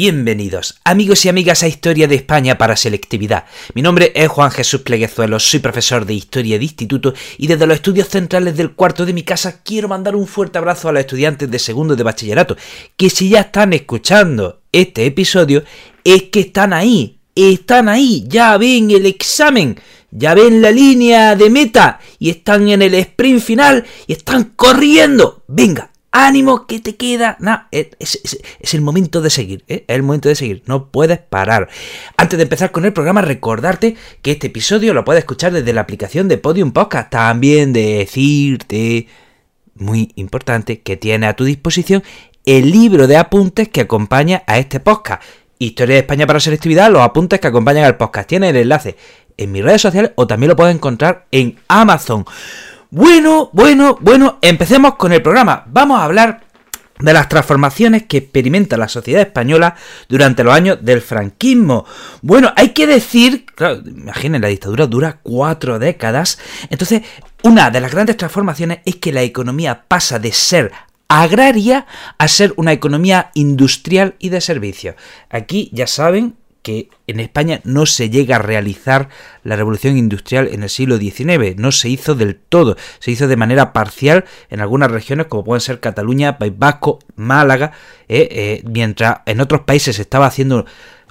Bienvenidos, amigos y amigas a Historia de España para Selectividad. Mi nombre es Juan Jesús Pleguezuelos, soy profesor de Historia de Instituto y desde los estudios centrales del cuarto de mi casa quiero mandar un fuerte abrazo a los estudiantes de segundo de bachillerato, que si ya están escuchando este episodio, es que están ahí, están ahí, ya ven el examen, ya ven la línea de meta y están en el sprint final y están corriendo. Venga, ánimo que te queda. Es, el momento de seguir, ¿eh? es el momento de seguir, no puedes parar. Antes de empezar con el programa, recordarte que este episodio lo puedes escuchar desde la aplicación de Podium Podcast. También decirte, muy importante, que tiene a tu disposición el libro de apuntes que acompaña a este podcast. Historia de España para selectividad, los apuntes que acompañan al podcast. Tiene el enlace en mis redes sociales o también lo puedes encontrar en Amazon. Bueno, bueno, bueno, empecemos con el programa. Vamos a hablar de las transformaciones que experimenta la sociedad española durante los años del franquismo. Bueno, hay que decir, claro, imaginen, la dictadura dura cuatro décadas, entonces una de las grandes transformaciones es que la economía pasa de ser agraria a ser una economía industrial y de servicios. Aquí ya saben que en España no se llega a realizar la revolución industrial en el siglo XIX, no se hizo del todo, se hizo de manera parcial en algunas regiones como pueden ser Cataluña, País Vasco, Málaga, eh, eh, mientras en otros países se estaba haciendo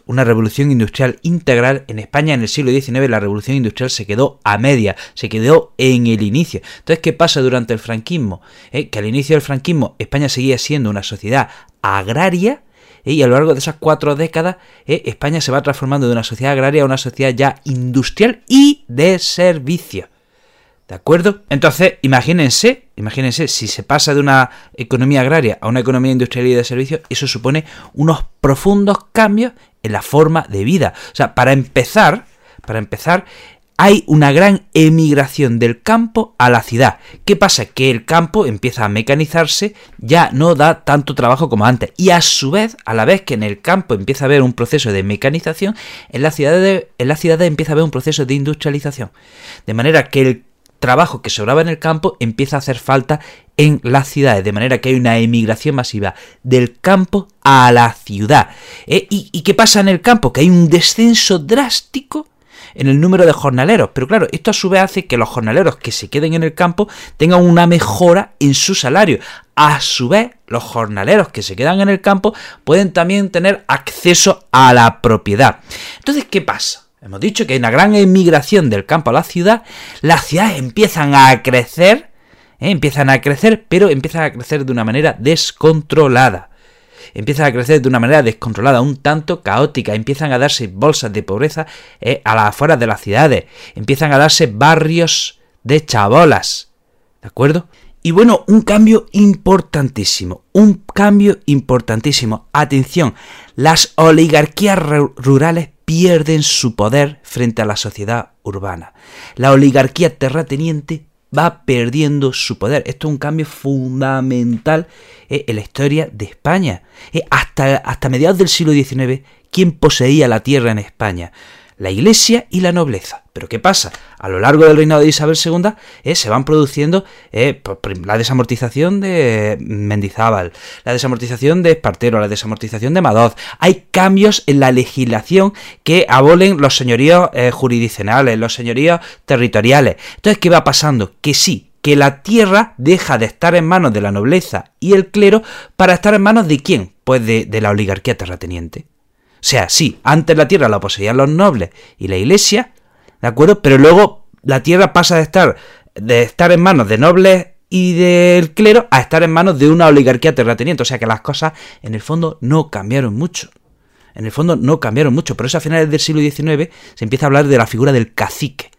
una revolución industrial integral. En España en el siglo XIX la revolución industrial se quedó a media, se quedó en el inicio. Entonces, ¿qué pasa durante el franquismo? Eh, que al inicio del franquismo España seguía siendo una sociedad agraria. Y a lo largo de esas cuatro décadas ¿eh? España se va transformando de una sociedad agraria a una sociedad ya industrial y de servicio. ¿De acuerdo? Entonces, imagínense, imagínense, si se pasa de una economía agraria a una economía industrial y de servicio, eso supone unos profundos cambios en la forma de vida. O sea, para empezar, para empezar, hay una gran emigración del campo a la ciudad. ¿Qué pasa? Que el campo empieza a mecanizarse, ya no da tanto trabajo como antes. Y a su vez, a la vez que en el campo empieza a haber un proceso de mecanización, en la ciudad, en empieza a haber un proceso de industrialización. De manera que el trabajo que sobraba en el campo empieza a hacer falta en las ciudades, de manera que hay una emigración masiva del campo a la ciudad. ¿Eh? ¿Y, ¿Y qué pasa en el campo? Que hay un descenso drástico en el número de jornaleros. Pero claro, esto a su vez hace que los jornaleros que se queden en el campo tengan una mejora en su salario. A su vez, los jornaleros que se quedan en el campo pueden también tener acceso a la propiedad. Entonces, ¿qué pasa? Hemos dicho que hay una gran emigración del campo a la ciudad, las ciudades empiezan a crecer, ¿eh? empiezan a crecer, pero empiezan a crecer de una manera descontrolada empiezan a crecer de una manera descontrolada, un tanto caótica, empiezan a darse bolsas de pobreza eh, a las afueras de las ciudades, empiezan a darse barrios de chabolas, ¿de acuerdo? Y bueno, un cambio importantísimo, un cambio importantísimo. Atención, las oligarquías rurales pierden su poder frente a la sociedad urbana. La oligarquía terrateniente va perdiendo su poder. Esto es un cambio fundamental eh, en la historia de España. Eh, hasta, hasta mediados del siglo XIX, ¿quién poseía la tierra en España? La iglesia y la nobleza. Pero ¿qué pasa? A lo largo del reinado de Isabel II eh, se van produciendo eh, la desamortización de Mendizábal, la desamortización de Espartero, la desamortización de Madoz. Hay cambios en la legislación que abolen los señoríos eh, jurisdiccionales, los señoríos territoriales. Entonces, ¿qué va pasando? Que sí, que la tierra deja de estar en manos de la nobleza y el clero para estar en manos de quién? Pues de la oligarquía terrateniente. O sea, sí, antes la tierra la poseían los nobles y la iglesia, ¿de acuerdo? Pero luego la tierra pasa de estar, de estar en manos de nobles y del clero a estar en manos de una oligarquía terrateniente. O sea que las cosas en el fondo no cambiaron mucho. En el fondo no cambiaron mucho. Por eso a finales del siglo XIX se empieza a hablar de la figura del cacique.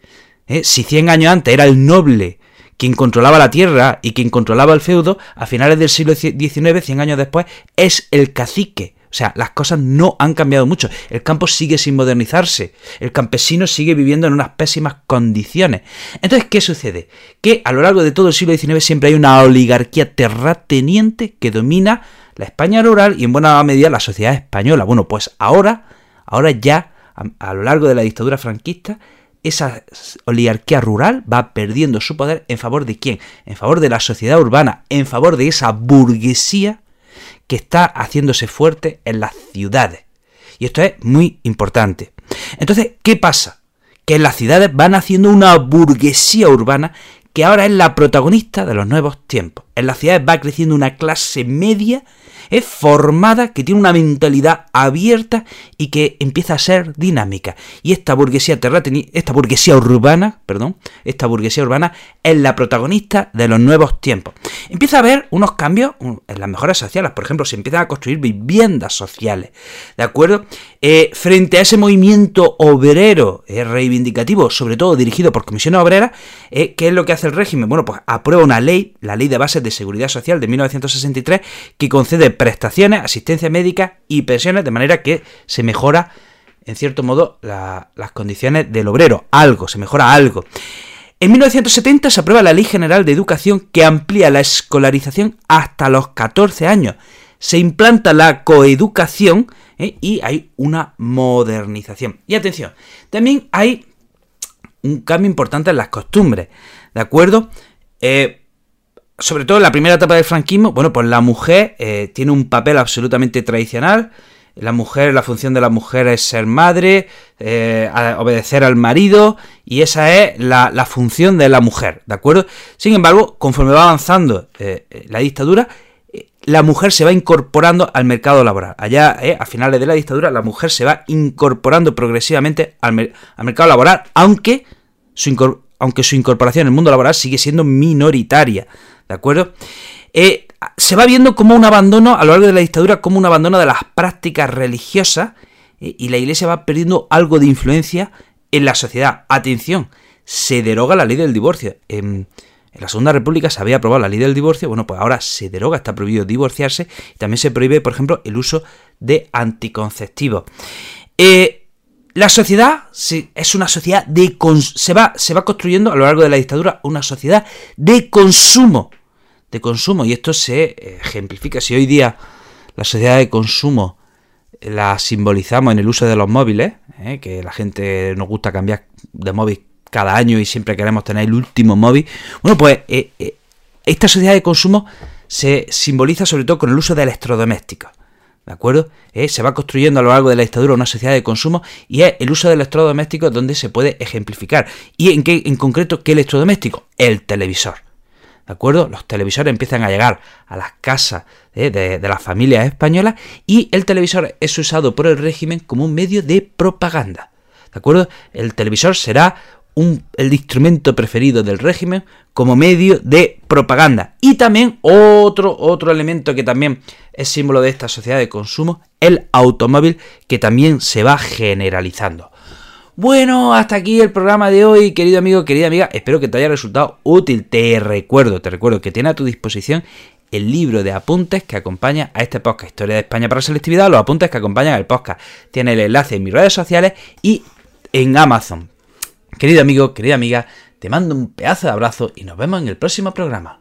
¿Eh? Si 100 años antes era el noble quien controlaba la tierra y quien controlaba el feudo, a finales del siglo XIX, 100 años después, es el cacique O sea, las cosas no han cambiado mucho. El campo sigue sin modernizarse. El campesino sigue viviendo en unas pésimas condiciones. Entonces, ¿qué sucede? Que a lo largo de todo el siglo XIX siempre hay una oligarquía terrateniente que domina la España rural y en buena medida la sociedad española. Bueno, pues ahora, ahora ya, a, a lo largo de la dictadura franquista, esa oligarquía rural va perdiendo su poder en favor de quién? En favor de la sociedad urbana, en favor de esa burguesía que está haciéndose fuerte en las ciudades. Y esto es muy importante. Entonces, ¿qué pasa? Que en las ciudades van haciendo una burguesía urbana que ahora es la protagonista de los nuevos tiempos. En las ciudades va creciendo una clase media es formada, que tiene una mentalidad abierta y que empieza a ser dinámica. Y esta burguesía terrateniente, esta burguesía urbana, perdón, esta burguesía urbana es la protagonista de los nuevos tiempos. Empieza a haber unos cambios en las mejoras sociales, por ejemplo, se empiezan a construir viviendas sociales, ¿de acuerdo? Eh, frente a ese movimiento obrero eh, reivindicativo, sobre todo dirigido por comisiones obreras, eh, ¿qué es lo que hace el régimen? Bueno, pues aprueba una ley, la Ley de Bases de Seguridad Social de 1963, que concede prestaciones, asistencia médica y pensiones, de manera que se mejora, en cierto modo, las condiciones del obrero. Algo, se mejora algo. En 1970 se aprueba la Ley General de Educación que amplía la escolarización hasta los 14 años. Se implanta la coeducación ¿eh? y hay una modernización. Y atención, también hay un cambio importante en las costumbres, ¿de acuerdo? Eh, sobre todo en la primera etapa del franquismo, bueno, pues la mujer eh, tiene un papel absolutamente tradicional. La mujer, la función de la mujer es ser madre, eh, obedecer al marido, y esa es la, función de la mujer, ¿de acuerdo? Sin embargo, conforme va avanzando eh, la dictadura, la mujer se va incorporando al mercado laboral. Allá, a finales de la dictadura, la mujer se va incorporando progresivamente al, al mercado laboral, aunque su, aunque su incorporación el mundo laboral sigue siendo minoritaria. ¿De acuerdo? Eh, se va viendo como un abandono a lo largo de la dictadura, como un abandono de las prácticas religiosas eh, y la iglesia va perdiendo algo de influencia en la sociedad. Atención, se deroga la ley del divorcio. En, la Segunda República se había aprobado la ley del divorcio, bueno, pues ahora se deroga, está prohibido divorciarse y también se prohíbe, por ejemplo, el uso de anticonceptivos. Eh, la sociedad es una sociedad de se va, se va construyendo a lo largo de la dictadura una sociedad de consumo de consumo. Y esto se ejemplifica. Si hoy día la sociedad de consumo la simbolizamos en el uso de los móviles, ¿eh? que la gente nos gusta cambiar de móvil cada año y siempre queremos tener el último móvil. Bueno, pues eh, eh, esta sociedad de consumo se simboliza sobre todo con el uso de electrodomésticos. ¿De acuerdo? se va construyendo a lo largo de la dictadura una sociedad de consumo y es el uso de electrodomésticos donde se puede ejemplificar. ¿Y en qué en concreto qué electrodoméstico? El televisor. ¿De acuerdo? Los televisores empiezan a llegar a las casas ¿eh? de, las familias españolas y el televisor es usado por el régimen como un medio de propaganda. ¿De acuerdo? El televisor será un, el instrumento preferido del régimen como medio de propaganda. Y también otro, otro elemento que también es símbolo de esta sociedad de consumo, el automóvil, que también se va generalizando. Bueno, hasta aquí el programa de hoy, querido amigo, querida amiga. Espero que te haya resultado útil. Te recuerdo, te recuerdo que tiene a tu disposición el libro de apuntes que acompaña a este podcast, Historia de España para Selectividad, los apuntes que acompañan al podcast. Tiene el enlace en mis redes sociales y en Amazon. Querido amigo, querida amiga, te mando un pedazo de abrazo y nos vemos en el próximo programa.